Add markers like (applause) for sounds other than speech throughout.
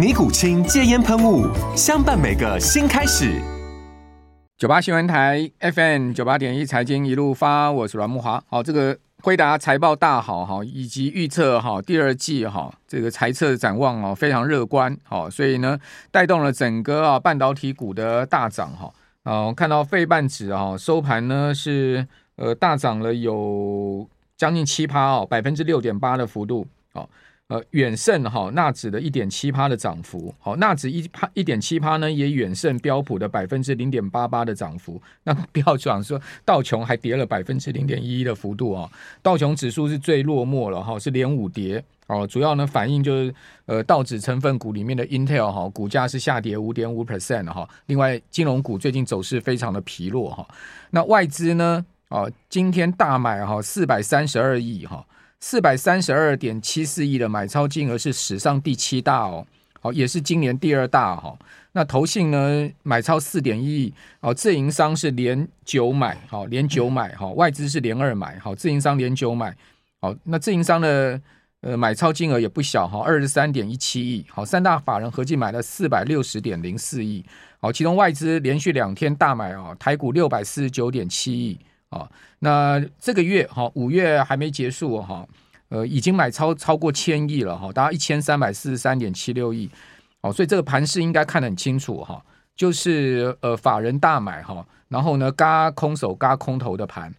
尼古清戒烟喷雾，相伴每个新开始。九八新闻台 FM 九八点一财经一路发，我是阮木华。好，这个辉达财报大好哈，以及预测哈第二季哈这个财测展望哦非常乐观，好，所以呢带动了整个啊半导体股的大涨哈。啊，我看到费半指啊收盘呢是呃大涨了有将近七趴哦，百分之六点八的幅度哦。呃，远胜哈纳指的一点七趴的涨幅，好，纳指一趴一点七趴呢，也远胜标普的百分之零点八八的涨幅。那不要讲说道琼还跌了百分之零点一一的幅度啊，道琼指数是最落寞了哈，是连五跌哦，主要呢反映就是呃道指成分股里面的 Intel 哈股价是下跌五点五 percent 哈，另外金融股最近走势非常的疲弱哈，那外资呢哦今天大买哈四百三十二亿哈。四百三十二点七四亿的买超金额是史上第七大哦，好，也是今年第二大哈。那投信呢买超四点一亿，哦，自营商是连九买，好，连九买，好，外资是连二买，好，自营商连九买，好，那自营商的呃买超金额也不小哈，二十三点一七亿，好，三大法人合计买了四百六十点零四亿，好，其中外资连续两天大买哦，台股六百四十九点七亿。啊，那这个月哈，五月还没结束哈，呃，已经买超超过千亿了哈，大概一千三百四十三点七六亿，哦，所以这个盘势应该看得很清楚哈，就是呃法人大买哈，然后呢，嘎空手嘎空头的盘，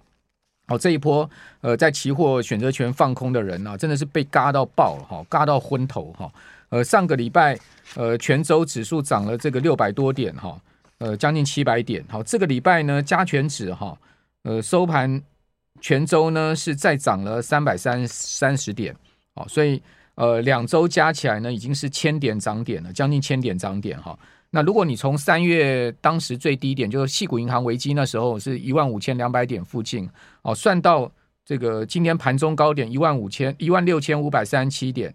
哦，这一波呃在期货选择权放空的人呢，真的是被嘎到爆了哈，嘎到昏头哈，呃，上个礼拜呃全周指数涨了这个六百多点哈，呃，将近七百点，好，这个礼拜呢加权指哈。呃，收盘全周呢是再涨了三百三三十点，哦，所以呃两周加起来呢已经是千点涨点了，将近千点涨点哈。那如果你从三月当时最低点，就是矽谷银行危机那时候是一万五千两百点附近，哦，算到这个今天盘中高点一万五千一万六千五百三十七点，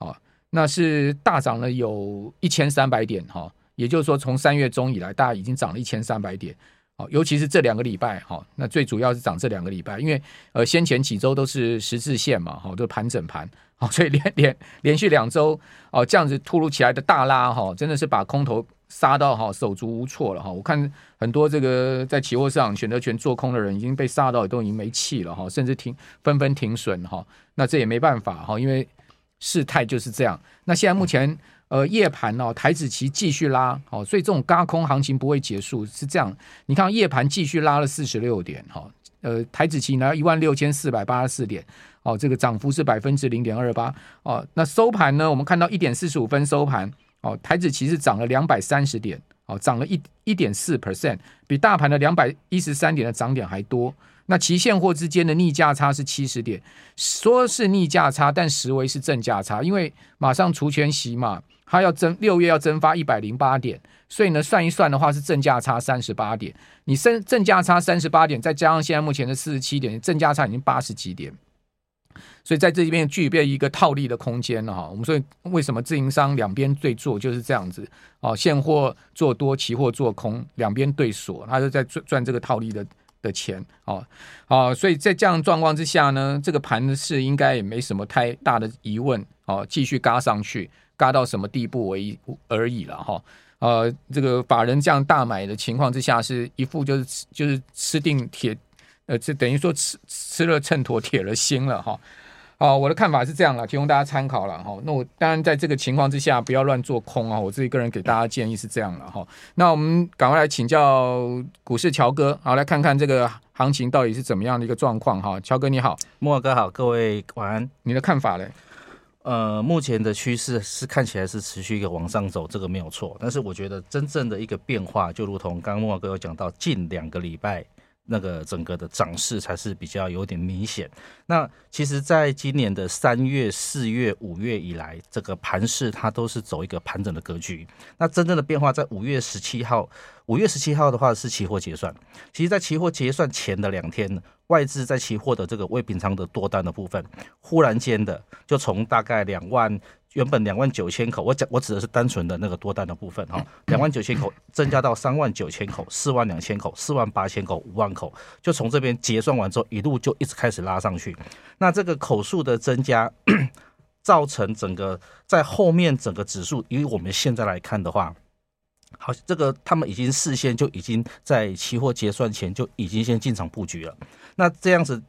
哦，那是大涨了有一千三百点哈，也就是说从三月中以来，大家已经涨了一千三百点。好，尤其是这两个礼拜，哈，那最主要是涨这两个礼拜，因为呃先前几周都是十字线嘛，哈，都盘整盘，好，所以连连连续两周哦这样子突如其来的大拉，哈，真的是把空头杀到哈手足无措了，哈，我看很多这个在期货市场选择权做空的人已经被杀到都已经没气了，哈，甚至停纷纷停损，哈，那这也没办法，哈，因为事态就是这样。那现在目前。呃，夜盘哦，台指期继续拉，好，所以这种轧空行情不会结束，是这样。你看夜盘继续拉了四十六点，哈，呃，台指期呢一万六千四百八十四点，哦，这个涨幅是百分之零点二八，哦，那收盘呢，我们看到一点四十五分收盘，哦，台指期是涨了两百三十点，哦，涨了一一点四 percent，比大盘的两百一十三点的涨点还多。那期现货之间的逆价差是七十点，说是逆价差，但实为是正价差，因为马上除权息嘛。它要增六月要增发一百零八点，所以呢算一算的话是正价差三十八点。你正正价差三十八点，再加上现在目前的四十七点，正价差已经八十几点。所以在这边具备一个套利的空间了哈。我们说为什么自营商两边对做就是这样子哦，现货做多，期货做空，两边对锁，他就在赚赚这个套利的的钱哦。好，所以在这样状况之下呢，这个盘是应该也没什么太大的疑问哦，继续嘎上去。嘎到什么地步为而已了哈，呃，这个法人这样大买的情况之下，是一副就是就是吃定铁，呃，这等于说吃吃了秤砣铁了心了哈。好，我的看法是这样了，提供大家参考了哈。那我当然在这个情况之下，不要乱做空啊。我自己个人给大家建议是这样了哈。那我们赶快来请教股市乔哥，好，来看看这个行情到底是怎么样的一个状况哈。乔哥你好，莫哥好，各位晚安。你的看法嘞？呃，目前的趋势是看起来是持续一个往上走，这个没有错。但是我觉得真正的一个变化，就如同刚刚莫哥有讲到，近两个礼拜。那个整个的涨势才是比较有点明显。那其实，在今年的三月、四月、五月以来，这个盘势它都是走一个盘整的格局。那真正的变化在五月十七号，五月十七号的话是期货结算。其实，在期货结算前的两天，外资在期货的这个未平仓的多单的部分，忽然间的就从大概两万。原本两万九千口，我讲我指的是单纯的那个多单的部分哈，(coughs) 两万九千口增加到三万九千口、四万两千口、四万八千口、五万口，就从这边结算完之后，一路就一直开始拉上去。那这个口数的增加，(coughs) 造成整个在后面整个指数，以我们现在来看的话，好，这个他们已经事先就已经在期货结算前就已经先进场布局了。那这样子，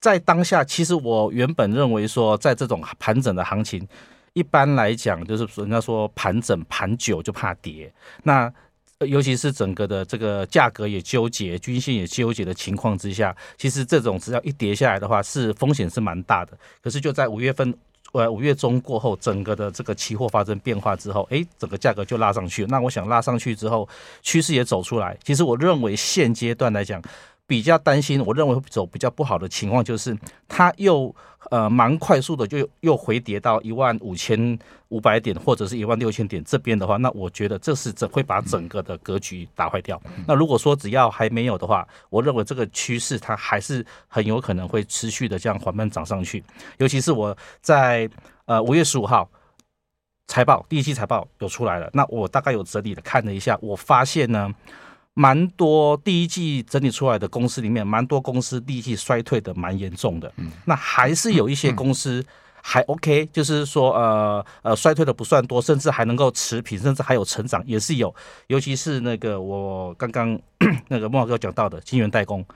在当下，其实我原本认为说，在这种盘整的行情。一般来讲，就是人家说盘整盘久就怕跌，那尤其是整个的这个价格也纠结，均线也纠结的情况之下，其实这种只要一跌下来的话，是风险是蛮大的。可是就在五月份，呃五月中过后，整个的这个期货发生变化之后，哎，整个价格就拉上去。那我想拉上去之后，趋势也走出来。其实我认为现阶段来讲。比较担心，我认为走比较不好的情况，就是它又呃蛮快速的就又回跌到一万五千五百点或者是一万六千点这边的话，那我觉得这是整会把整个的格局打坏掉。那如果说只要还没有的话，我认为这个趋势它还是很有可能会持续的这样缓慢涨上去。尤其是我在呃五月十五号财报第一期财报有出来了，那我大概有整理的看了一下，我发现呢。蛮多第一季整理出来的公司里面，蛮多公司第一季衰退的蛮严重的。嗯，那还是有一些公司还 OK，就是说呃呃衰退的不算多，甚至还能够持平，甚至还有成长也是有。尤其是那个我刚刚 (coughs) 那个莫老哥讲到的金源代工、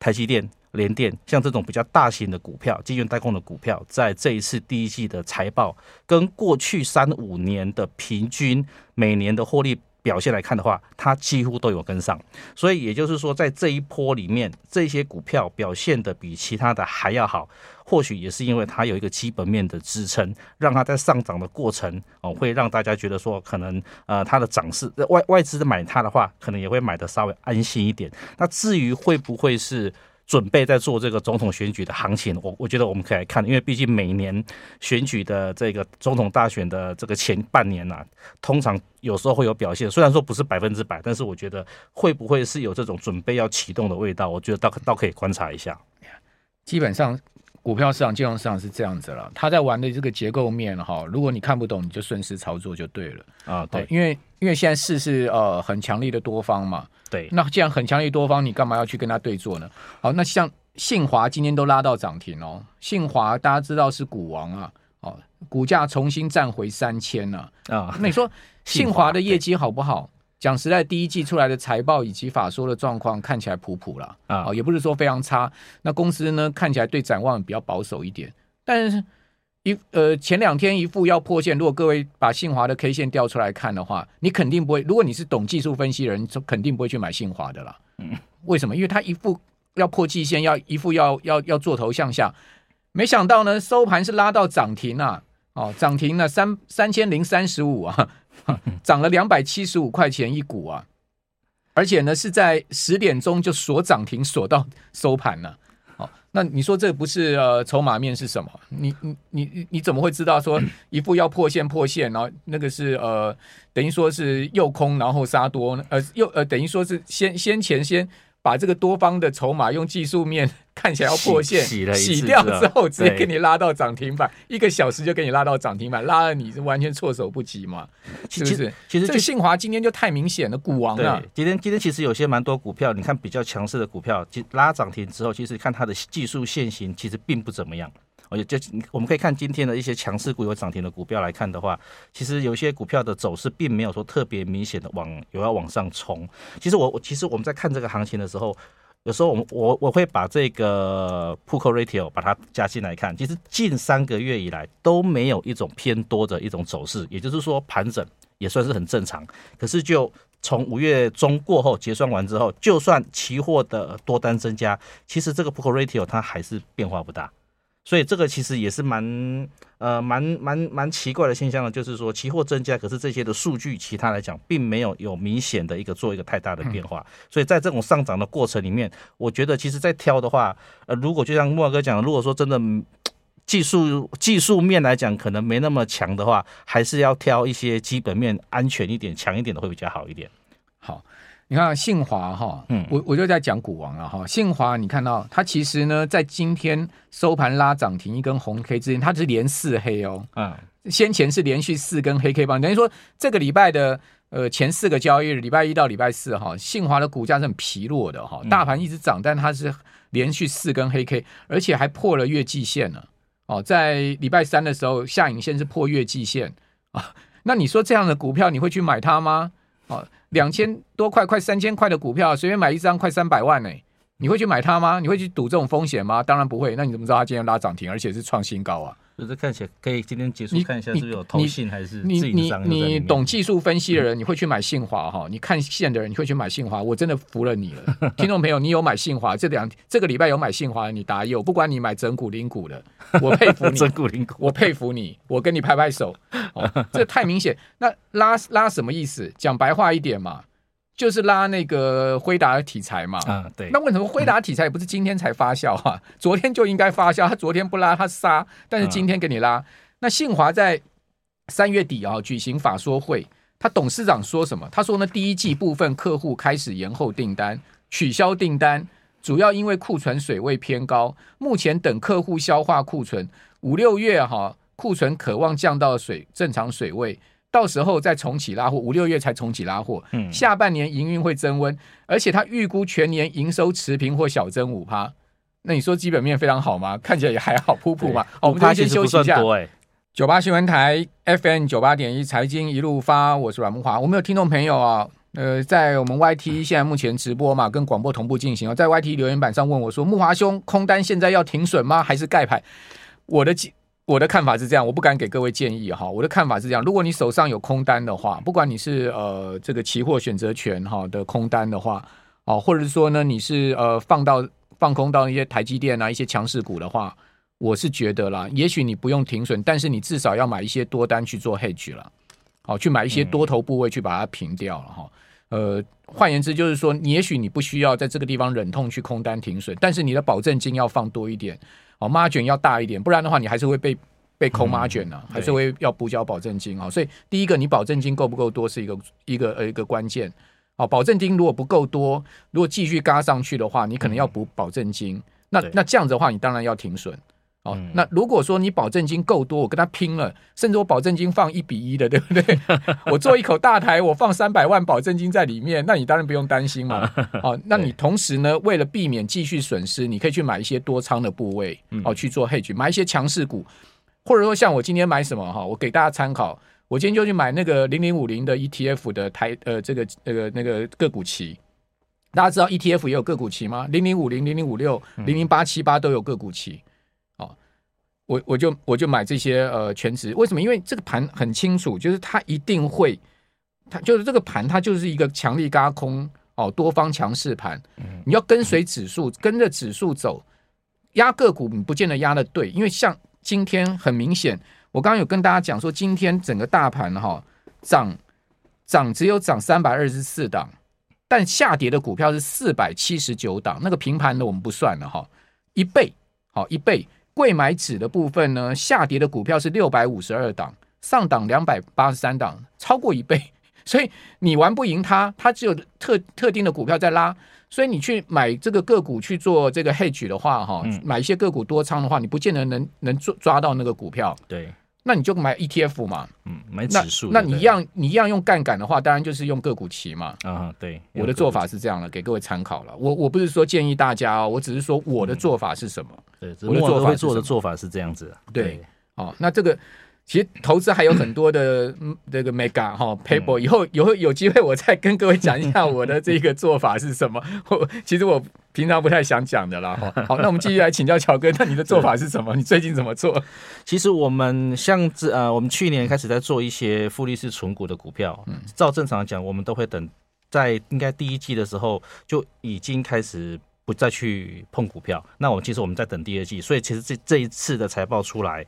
台积电、联电，像这种比较大型的股票，金源代工的股票，在这一次第一季的财报跟过去三五年的平均每年的获利。表现来看的话，它几乎都有跟上，所以也就是说，在这一波里面，这些股票表现得比其他的还要好，或许也是因为它有一个基本面的支撑，让它在上涨的过程哦，会让大家觉得说，可能呃它的涨势外外资买它的话，可能也会买的稍微安心一点。那至于会不会是？准备在做这个总统选举的行情，我我觉得我们可以来看，因为毕竟每年选举的这个总统大选的这个前半年呐、啊，通常有时候会有表现，虽然说不是百分之百，但是我觉得会不会是有这种准备要启动的味道，我觉得倒倒可以观察一下。基本上。股票市场、金融市场是这样子了，他在玩的这个结构面哈，如果你看不懂，你就顺势操作就对了啊。对，因为因为现在市是呃很强力的多方嘛，对。那既然很强力多方，你干嘛要去跟他对坐呢？好，那像信华今天都拉到涨停哦，信华大家知道是股王啊，哦，股价重新站回三千了啊。那你说 (laughs) 信华的业绩好不好？讲实在，第一季出来的财报以及法说的状况看起来普普了啊，也不是说非常差。那公司呢，看起来对展望比较保守一点。但是一呃前两天一副要破线，如果各位把信华的 K 线调出来看的话，你肯定不会。如果你是懂技术分析的人，就肯定不会去买信华的啦。嗯，为什么？因为它一副要破季线，要一副要要要做头向下，没想到呢收盘是拉到涨停啊！哦，涨停了三三千零三十五啊。(laughs) 涨了两百七十五块钱一股啊，而且呢是在十点钟就锁涨停锁到收盘了。哦，那你说这不是呃筹码面是什么？你你你你怎么会知道说一副要破线破线，然后那个是呃等于说是诱空然后杀多，呃又呃等于说是先先前先。把这个多方的筹码用技术面 (laughs) 看起来要破线洗，掉之后，直接给你拉到涨停板，一个小时就给你拉到涨停板，拉了你是完全措手不及嘛？是不是？其实这信华今天就太明显了，股王啊！今天今天其实有些蛮多股票，你看比较强势的股票，其拉涨停之后，其实看它的技术线型其实并不怎么样。而且就我们可以看今天的一些强势股有涨停的股票来看的话，其实有些股票的走势并没有说特别明显的往有要往上冲。其实我我其实我们在看这个行情的时候，有时候我我我会把这个 Put Call Ratio 把它加进来看，其实近三个月以来都没有一种偏多的一种走势，也就是说盘整也算是很正常。可是就从五月中过后结算完之后，就算期货的多单增加，其实这个 Put Call Ratio 它还是变化不大。所以这个其实也是蛮呃蛮蛮蛮奇怪的现象呢，就是说期货增加，可是这些的数据其他来讲并没有有明显的一个做一个太大的变化。所以在这种上涨的过程里面，我觉得其实在挑的话，呃，如果就像慕驊哥讲，如果说真的技术技术面来讲可能没那么强的话，还是要挑一些基本面安全一点、强一点的会比较好一点。好。你看信华哈，嗯，我我就在讲股王了哈。信华，你看到它其实呢，在今天收盘拉涨停一根红 K 之前，它是连四黑哦，嗯，先前是连续四根黑 K 棒，等于说这个礼拜的呃前四个交易日，礼拜一到礼拜四哈，信华的股价是很疲弱的哈，大盘一直涨，但它是连续四根黑 K，而且还破了月季线了哦，在礼拜三的时候下影线是破月季线。啊，(laughs) 那你说这样的股票你会去买它吗？哦。两千多块，快三千块的股票，随便买一张，快三百万呢、你会去买它吗？你会去赌这种风险吗？当然不会。那你怎么知道它今天拉涨停，而且是创新高啊？就是看起来可以今天结束看一下是不是有投信还是你你你，你懂技术分析的人，你会去买信华哈？你看线的人，你会去买信华？我真的服了你了，(laughs) 听众朋友，你有买信华？这两这个礼拜有买信华？你答有，不管你买整股零股的，我佩服你，(laughs) 整股零股，我佩服你，我跟你拍拍手。哦，这太明显。那拉拉什么意思？讲白话一点嘛。就是拉那个辉达的题材嘛，啊对，那为什么辉达题材也不是今天才发酵啊？(laughs) 昨天就应该发酵，他昨天不拉他杀，但是今天给你拉。那信华在三月底啊举行法说会，他董事长说什么？他说呢，第一季部分客户开始延后订单、取消订单，主要因为库存水位偏高，目前等客户消化库存，五六月哈库存渴望降到水正常水位。到时候再重启拉货，五六月才重启拉货。嗯，下半年营运会增温，而且他预估全年营收持平或小增五趴。那你说基本面非常好吗？(laughs) 看起来也还好，普普嘛。哦，我们先休息一下。九八新闻台 FM 九八点一财经一路发，我是阮木华。我们有听众朋友啊，呃，在我们 YT 现在目前直播嘛，跟广播同步进行。在 YT 留言板上问我说：“木华兄，空单现在要停损吗？还是盖牌？”我的我的看法是这样，我不敢给各位建议哈。我的看法是这样，如果你手上有空单的话，不管你是呃这个期货选择权哈的空单的话，哦，或者是说呢你是呃放到放空到一些台积电啊一些强势股的话，我是觉得啦，也许你不用停损，但是你至少要买一些多单去做 hedge 了，好，去买一些多头部位去把它平掉了哈。呃，换言之就是说，你也许你不需要在这个地方忍痛去空单停损，但是你的保证金要放多一点。哦，margin 要大一点，不然的话，你还是会被被扣 margin 呢、啊嗯，还是会要补缴保证金啊、哦。所以，第一个，你保证金够不够多是一个一个呃一个关键。哦，保证金如果不够多，如果继续嘎上去的话，你可能要补保证金。嗯、那那这样子的话，你当然要停损。哦、嗯，那如果说你保证金够多，我跟他拼了，甚至我保证金放一比一的，(laughs) 对不对？(laughs) 我做一口大台，我放三百万保证金在里面，那你当然不用担心嘛。(laughs) 哦，那你同时呢，为了避免继续损失，你可以去买一些多仓的部位，哦，去做 hedge，买一些强势股，或者说像我今天买什么哈，我给大家参考，我今天就去买那个零零五零的 ETF 的台呃这个那个那个个股期，大家知道 ETF 也有个股期吗？零零五零、零零五六、零零八七八都有个股期。我我就我就买这些呃全值，为什么？因为这个盘很清楚，就是它一定会，它就是这个盘，它就是一个强力轧空哦，多方强势盘。你要跟随指数，跟着指数走，压个股你不见得压的对，因为像今天很明显，我刚刚有跟大家讲说，今天整个大盘哈涨涨只有涨三百二十四档，但下跌的股票是四百七十九档，那个平盘的我们不算了哈，一倍好一倍。柜买指的部分呢，下跌的股票是六百五十二档，上档两百八十三档，超过一倍。(laughs) 所以你玩不赢它，它只有特特定的股票在拉。所以你去买这个个股去做这个 hedge 的话，哈、嗯，买一些个股多仓的话，你不见得能能抓抓到那个股票。对。那你就买 ETF 嘛，嗯，买指数。那你一样，你一样用杠杆的话，当然就是用个股期嘛。啊，对，我的做法是这样的，给各位参考了。我我不是说建议大家哦，我只是说我的做法是什么。嗯、对，我的做法做的做法是这样子。对，哦，那这个其实投资还有很多的这个 mega 哈、哦、paper，以后以后有机会我再跟各位讲一下我的这个做法是什么。(laughs) 我其实我平常不太想讲的啦。(laughs) 好，那我们继续来请教乔哥，那你的做法是什么？(laughs) 你最近怎么做？其实我们像这呃，我们去年开始在做一些复利式存股的股票，嗯，照正常讲，我们都会等在应该第一季的时候就已经开始不再去碰股票。那我们其实我们在等第二季，所以其实这这一次的财报出来。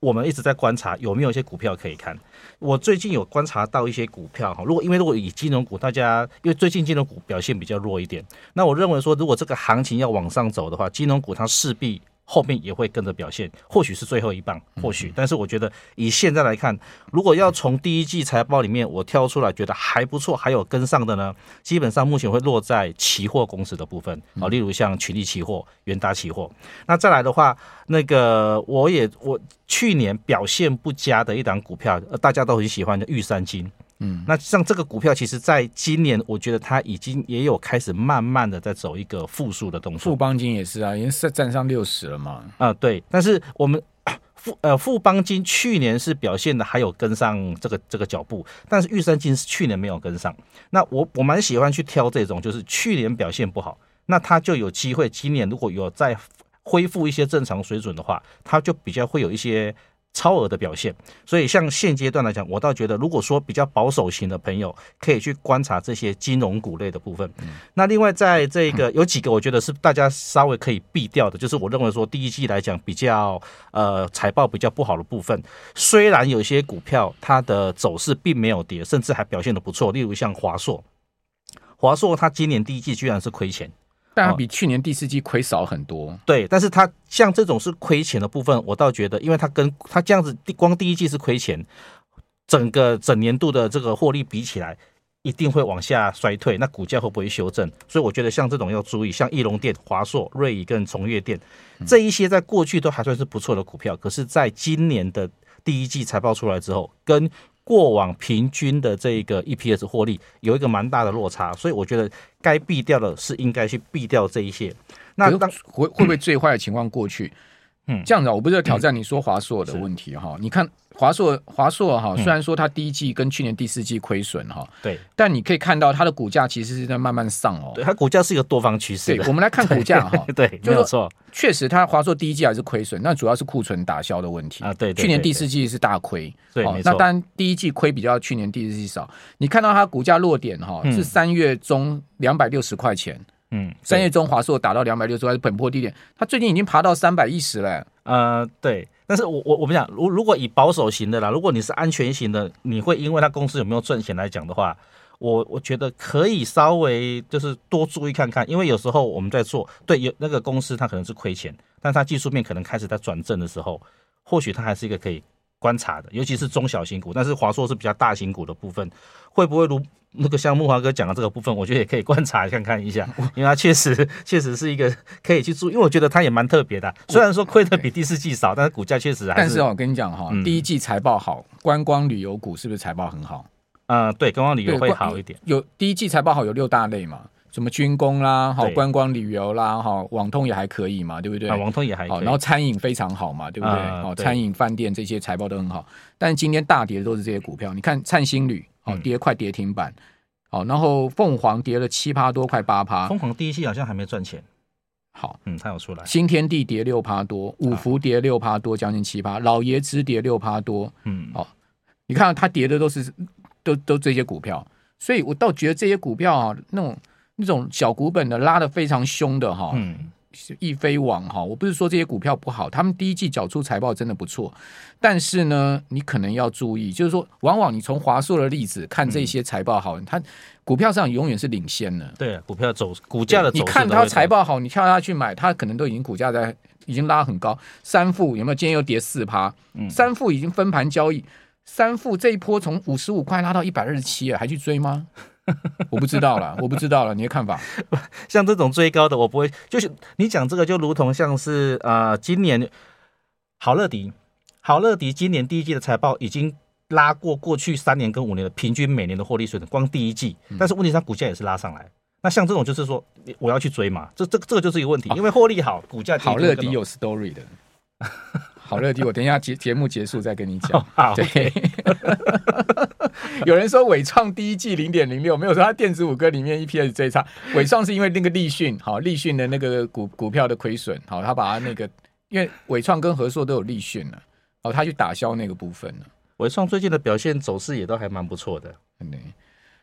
我们一直在观察有没有一些股票可以看。我最近有观察到一些股票哈，如果因为如果以金融股，大家因为最近金融股表现比较弱一点，那我认为说，如果这个行情要往上走的话，金融股它势必。后面也会跟着表现，或许是最后一棒，或许。但是我觉得以现在来看，如果要从第一季财报里面我挑出来觉得还不错，还有跟上的呢，基本上目前会落在期货公司的部分啊，例如像群力期货、元大期货。那再来的话，那个我也我去年表现不佳的一档股票，呃大家都很喜欢的玉山金。嗯，那像这个股票，其实在今年，我觉得它已经也有开始慢慢的在走一个复苏的动作。富邦金也是啊，已经是站上六十了嘛。啊，对。但是我们富呃富邦金去年是表现的还有跟上这个这个脚步，但是玉山金是去年没有跟上。那我我蛮喜欢去挑这种，就是去年表现不好，那它就有机会今年如果有再恢复一些正常水准的话，它就比较会有一些。超额的表现，所以像现阶段来讲，我倒觉得，如果说比较保守型的朋友，可以去观察这些金融股类的部分。嗯、那另外，在这个有几个，我觉得是大家稍微可以避掉的，就是我认为说第一季来讲比较呃财报比较不好的部分，虽然有些股票它的走势并没有跌，甚至还表现的不错，例如像华硕，华硕它今年第一季居然是亏钱。但它比去年第四季亏少很多，对。但是它像这种是亏钱的部分，我倒觉得，因为它跟它这样子，第光第一季是亏钱，整个整年度的这个获利比起来，一定会往下衰退。那股价会不会修正？所以我觉得像这种要注意，像翼龙店、华硕、瑞仪跟崇越店这一些，在过去都还算是不错的股票，可是在今年的第一季财报出来之后，跟过往平均的这个 EPS 获利有一个蛮大的落差，所以我觉得该避掉的是应该去避掉这一些。那当会会不会最坏的情况过去？嗯，这样子啊，我不是要挑战你说华硕的问题哈，你看。华硕，华硕哈，虽然说它第一季跟去年第四季亏损哈，对，但你可以看到它的股价其实是在慢慢上哦。对，它股价是一个多方趋势。对，我们来看股价哈，(laughs) 对，没有错，确实它华硕第一季还是亏损，那主要是库存打消的问题。啊。对，去年第四季是大亏，对，那当然第一季亏比较去年第四季少。你看到它股价落点哈，是三月中两百六十块钱，嗯，三月中华硕打到两百六十块是本波低点，它最近已经爬到三百一十了。呃，对。但是我我我们讲，如如果以保守型的啦，如果你是安全型的，你会因为他公司有没有赚钱来讲的话，我我觉得可以稍微就是多注意看看，因为有时候我们在做对有那个公司它可能是亏钱，但它技术面可能开始在转正的时候，或许它还是一个可以观察的，尤其是中小型股。但是华硕是比较大型股的部分，会不会如？(laughs) 那个像木华哥讲的这个部分，我觉得也可以观察看看一下，(laughs) 因为它确实 (laughs) 确实是一个可以去做，因为我觉得它也蛮特别的。虽然说亏的比第四季少，但是股价确实还是。但是我跟你讲哈，第一季财报好，观光旅游股是不是财报很好？啊，对，观光旅游会好一点。有第一季财报好有六大类嘛，什么军工啦，好观光旅游啦，哈，网通也还可以嘛，对不对？啊，网通也还好。然后餐饮非常好嘛，对不对？哦，餐饮饭店这些财报都很好，但今天大跌的都是这些股票。你看灿星旅，哦，跌快跌停板。好，然后凤凰跌了七趴多，快八趴。凤凰第一期好像还没赚钱。好，嗯，它有出来。新天地跌六趴多，五福跌六趴多，将近七趴。老爷子跌六趴多，嗯，好，你看它跌的都是都都这些股票，所以我倒觉得这些股票啊，那种那种小股本的拉的非常凶的哈，嗯。易飞网哈，我不是说这些股票不好，他们第一季缴出财报真的不错，但是呢，你可能要注意，就是说，往往你从华硕的例子看这些财报好，它股票上永远是领先的。对，股票走股价的走，你看它财报好，你跳下去买，它可能都已经股价在已经拉很高。三富有没有？今天又跌四趴，三富已经分盘交易，三富这一波从五十五块拉到一百二十七了，还去追吗？(laughs) 我不知道了，我不知道了，你的看法？(laughs) 像这种追高的，我不会。就是你讲这个，就如同像是呃，今年好乐迪，好乐迪今年第一季的财报已经拉过过去三年跟五年的平均每年的获利水准，光第一季。但是问题它股价也是拉上来。那像这种就是说，我要去追嘛？这这这个就是一个问题，因为获利好，股价好乐迪有 story 的。好乐迪，我等一下节节目结束再跟你讲。好，对。有人说纬创第一季零点零六，没有说它电子五哥里面 EPS 最差。纬创是因为那个立讯，好立讯的那个股股票的亏损，好他把他那个，因为纬创跟和硕都有立讯了，好他去打消那个部分了。伟创最近的表现走势也都还蛮不错的。对，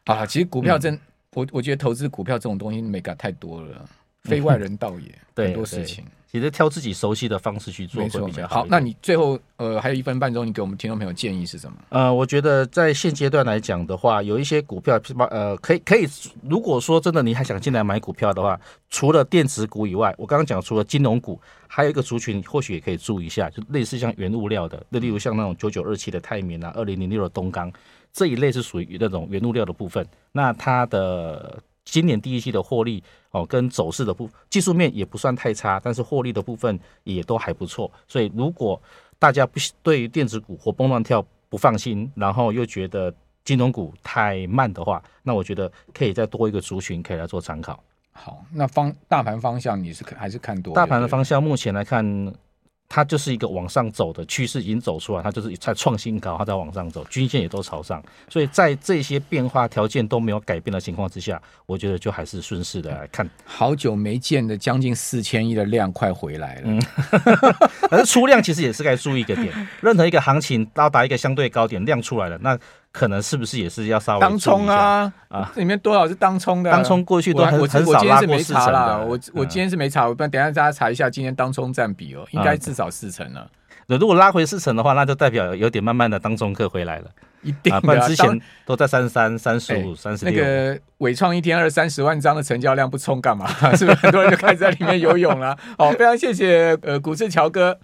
好了，其实股票真，我我觉得投资股票这种东西没搞太多了，非外人道也，嗯、很多事情。其实挑自己熟悉的方式去做会比较好。好，那你最后呃还有一分半钟，你给我们听众朋友建议是什么？呃，我觉得在现阶段来讲的话，有一些股票，呃，可以可以，如果说真的你还想进来买股票的话，除了电子股以外，我刚刚讲除了金融股，还有一个族群或许也可以注意一下，就类似像原物料的，那例如像那种九九二七的泰棉啊，二零零六的东钢这一类是属于那种原物料的部分，那它的。今年第一季的获利哦，跟走势的部技术面也不算太差，但是获利的部分也都还不错。所以如果大家不对于电子股活蹦乱跳不放心，然后又觉得金融股太慢的话，那我觉得可以再多一个族群可以来做参考。好，那方大盘方向你是还是看多？大盘的方向目前来看。它就是一个往上走的趋势已经走出来，它就是在创新高，它在往上走，均线也都朝上，所以在这些变化条件都没有改变的情况之下，我觉得就还是顺势的来看。好久没见的将近四千亿的量快回来了，嗯，(laughs) 可是出量其实也是该注意一个点，任何一个行情到达一个相对高点，量出来了，那。可能是不是也是要稍微当冲啊啊？里面多少是当冲的？当冲过去都很很少拉过四成的。我我今天是没查，我等下大家查一下今天当冲占比哦，应该至少四成了。那如果拉回四成的话，那就代表有点慢慢的当冲客回来了。一定的，不然之前都在三十三、三十五、三十六。那个伟创一天二三十万张的成交量不冲干嘛？(laughs) 是不是很多人就开始在里面游泳了？好，非常谢谢呃股市乔哥。